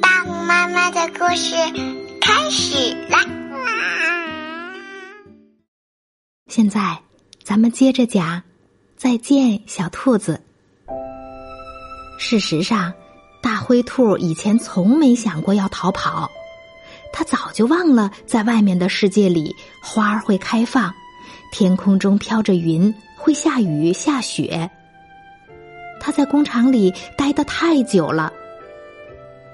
大虎妈妈的故事开始啦！现在，咱们接着讲。再见，小兔子。事实上，大灰兔以前从没想过要逃跑，它早就忘了在外面的世界里，花儿会开放，天空中飘着云，会下雨下雪。他在工厂里待得太久了。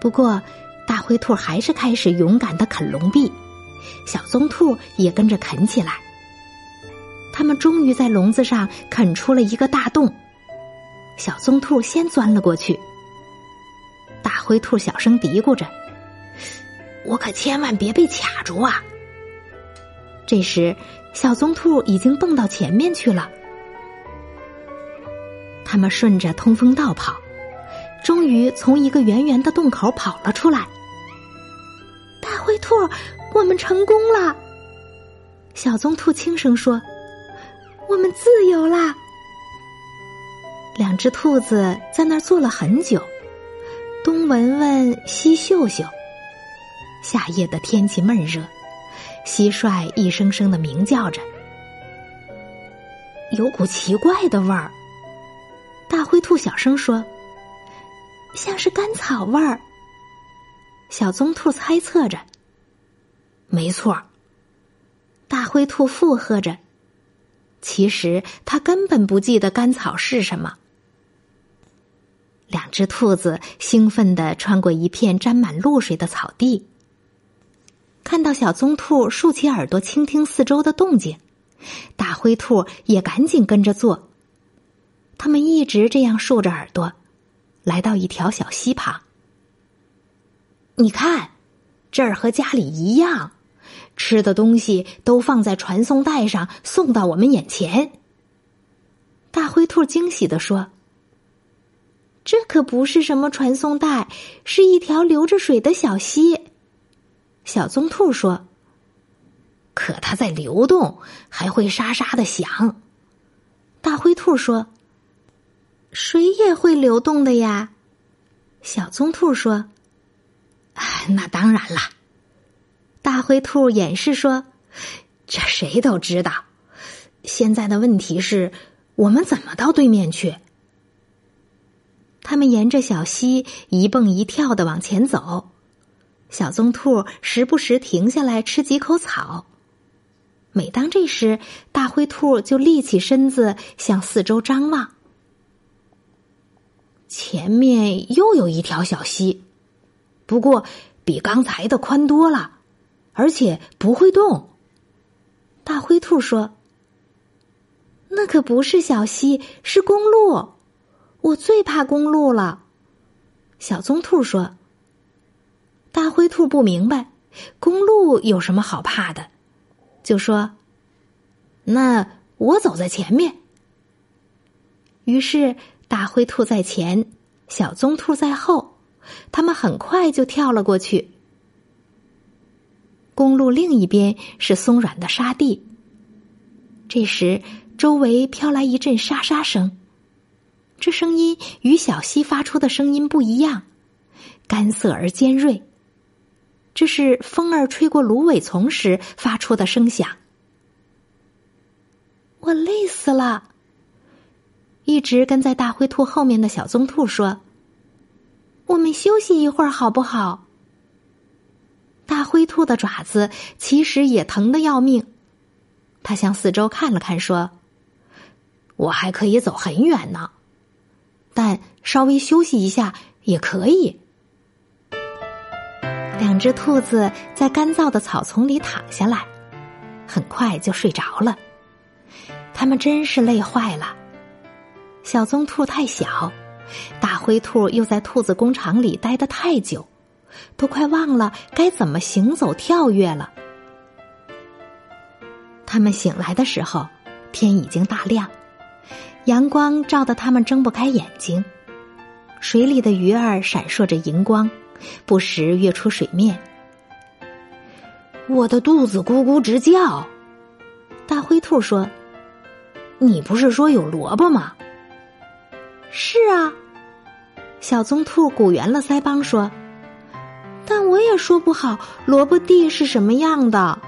不过，大灰兔还是开始勇敢的啃笼壁，小棕兔也跟着啃起来。他们终于在笼子上啃出了一个大洞，小棕兔先钻了过去。大灰兔小声嘀咕着：“我可千万别被卡住啊！”这时，小棕兔已经蹦到前面去了。他们顺着通风道跑，终于从一个圆圆的洞口跑了出来。大灰兔，我们成功了！小棕兔轻声说。我们自由啦！两只兔子在那儿坐了很久，东闻闻，西嗅嗅。夏夜的天气闷热，蟋蟀一声声的鸣叫着，有股奇怪的味儿。大灰兔小声说：“像是甘草味儿。”小棕兔猜测着：“没错。”大灰兔附和着。其实他根本不记得甘草是什么。两只兔子兴奋地穿过一片沾满露水的草地，看到小棕兔竖起耳朵倾听四周的动静，大灰兔也赶紧跟着做。他们一直这样竖着耳朵，来到一条小溪旁。你看，这儿和家里一样。吃的东西都放在传送带上，送到我们眼前。大灰兔惊喜地说：“这可不是什么传送带，是一条流着水的小溪。”小棕兔说：“可它在流动，还会沙沙的响。”大灰兔说：“水也会流动的呀。”小棕兔说：“那当然了。”大灰兔掩饰说：“这谁都知道。现在的问题是，我们怎么到对面去？”他们沿着小溪一蹦一跳的往前走，小棕兔时不时停下来吃几口草。每当这时，大灰兔就立起身子向四周张望。前面又有一条小溪，不过比刚才的宽多了。而且不会动。大灰兔说：“那可不是小溪，是公路。我最怕公路了。”小棕兔说：“大灰兔不明白，公路有什么好怕的？”就说：“那我走在前面。”于是大灰兔在前，小棕兔在后，他们很快就跳了过去。公路另一边是松软的沙地。这时，周围飘来一阵沙沙声，这声音与小溪发出的声音不一样，干涩而尖锐。这是风儿吹过芦苇丛时发出的声响。我累死了。一直跟在大灰兔后面的小棕兔说：“我们休息一会儿好不好？”大灰兔的爪子其实也疼得要命，他向四周看了看，说：“我还可以走很远呢，但稍微休息一下也可以。”两只兔子在干燥的草丛里躺下来，很快就睡着了。他们真是累坏了。小棕兔太小，大灰兔又在兔子工厂里待得太久。都快忘了该怎么行走跳跃了。他们醒来的时候，天已经大亮，阳光照得他们睁不开眼睛。水里的鱼儿闪烁着荧光，不时跃出水面。我的肚子咕咕直叫。大灰兔说：“你不是说有萝卜吗？”是啊，小棕兔鼓圆了腮帮说。但我也说不好萝卜地是什么样的。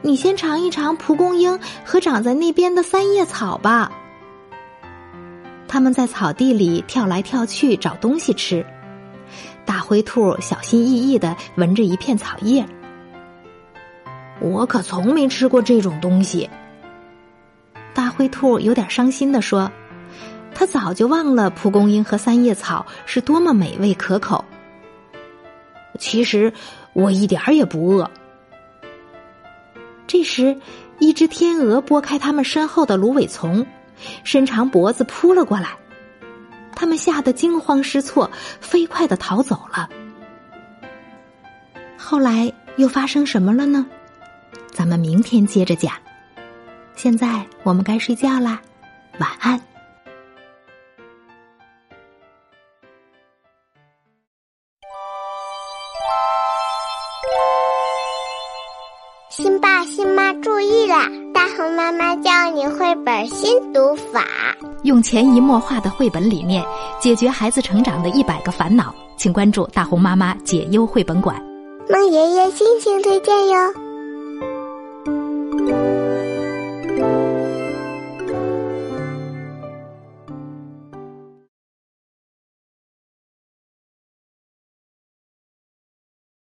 你先尝一尝蒲公英和长在那边的三叶草吧。他们在草地里跳来跳去找东西吃。大灰兔小心翼翼的闻着一片草叶。我可从没吃过这种东西。大灰兔有点伤心的说：“他早就忘了蒲公英和三叶草是多么美味可口。”其实我一点儿也不饿。这时，一只天鹅拨开他们身后的芦苇丛，伸长脖子扑了过来。他们吓得惊慌失措，飞快的逃走了。后来又发生什么了呢？咱们明天接着讲。现在我们该睡觉啦，晚安。教你绘本新读法，用潜移默化的绘本理念解决孩子成长的一百个烦恼。请关注大红妈妈解忧绘本馆。孟爷爷心情推荐哟。